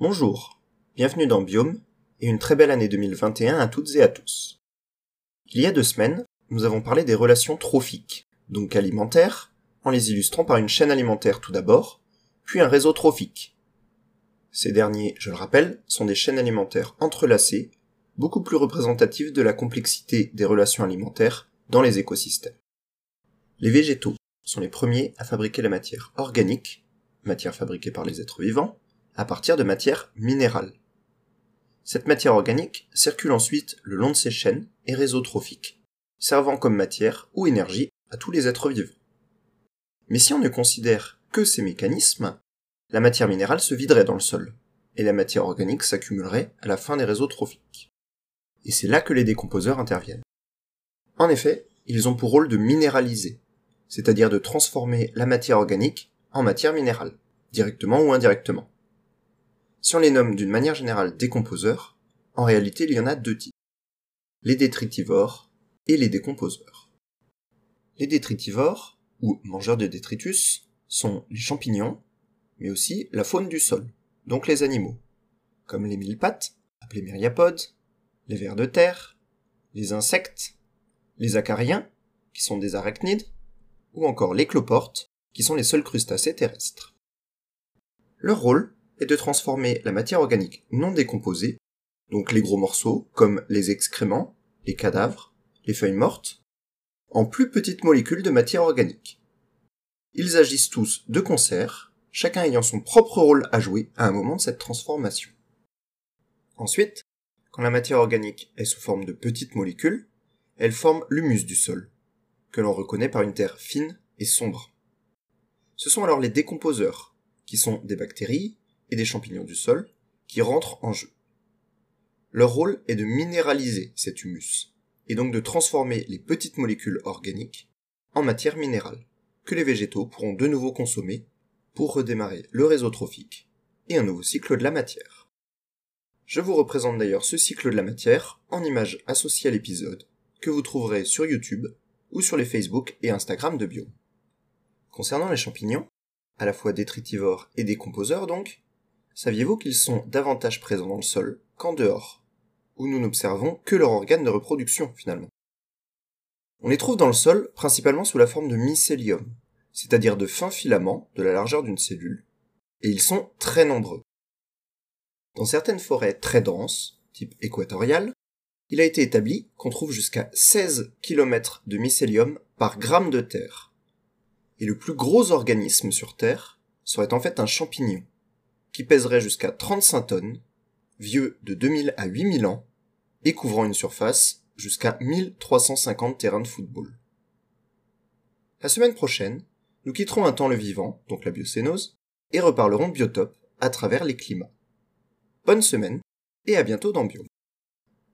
Bonjour, bienvenue dans Biome et une très belle année 2021 à toutes et à tous. Il y a deux semaines, nous avons parlé des relations trophiques, donc alimentaires, en les illustrant par une chaîne alimentaire tout d'abord, puis un réseau trophique. Ces derniers, je le rappelle, sont des chaînes alimentaires entrelacées, beaucoup plus représentatives de la complexité des relations alimentaires dans les écosystèmes. Les végétaux sont les premiers à fabriquer la matière organique, matière fabriquée par les êtres vivants, à partir de matière minérale. Cette matière organique circule ensuite le long de ces chaînes et réseaux trophiques, servant comme matière ou énergie à tous les êtres vivants. Mais si on ne considère que ces mécanismes, la matière minérale se viderait dans le sol, et la matière organique s'accumulerait à la fin des réseaux trophiques. Et c'est là que les décomposeurs interviennent. En effet, ils ont pour rôle de minéraliser, c'est-à-dire de transformer la matière organique en matière minérale, directement ou indirectement. Si on les nomme d'une manière générale décomposeurs, en réalité il y en a deux types. Les détritivores et les décomposeurs. Les détritivores, ou mangeurs de détritus, sont les champignons, mais aussi la faune du sol, donc les animaux, comme les mille pattes, appelés myriapodes, les vers de terre, les insectes, les acariens, qui sont des arachnides, ou encore les cloportes, qui sont les seuls crustacés terrestres. Leur rôle est de transformer la matière organique non décomposée, donc les gros morceaux comme les excréments, les cadavres, les feuilles mortes, en plus petites molécules de matière organique. Ils agissent tous de concert, chacun ayant son propre rôle à jouer à un moment de cette transformation. Ensuite, quand la matière organique est sous forme de petites molécules, elle forme l'humus du sol, que l'on reconnaît par une terre fine et sombre. Ce sont alors les décomposeurs, qui sont des bactéries et des champignons du sol, qui rentrent en jeu. Leur rôle est de minéraliser cet humus, et donc de transformer les petites molécules organiques en matière minérale, que les végétaux pourront de nouveau consommer pour redémarrer le réseau trophique et un nouveau cycle de la matière. Je vous représente d'ailleurs ce cycle de la matière en image associée à l'épisode, que vous trouverez sur YouTube ou sur les Facebook et Instagram de Bio. Concernant les champignons, à la fois détritivores et décomposeurs donc, saviez-vous qu'ils sont davantage présents dans le sol qu'en dehors, où nous n'observons que leur organe de reproduction finalement? On les trouve dans le sol principalement sous la forme de mycélium, c'est-à-dire de fins filaments de la largeur d'une cellule, et ils sont très nombreux. Dans certaines forêts très denses, type équatorial, il a été établi qu'on trouve jusqu'à 16 km de mycélium par gramme de terre. Et le plus gros organisme sur Terre serait en fait un champignon, qui pèserait jusqu'à 35 tonnes, vieux de 2000 à 8000 ans, et couvrant une surface jusqu'à 1350 terrains de football. La semaine prochaine, nous quitterons un temps le vivant, donc la biocénose, et reparlerons biotope à travers les climats. Bonne semaine, et à bientôt dans Bio.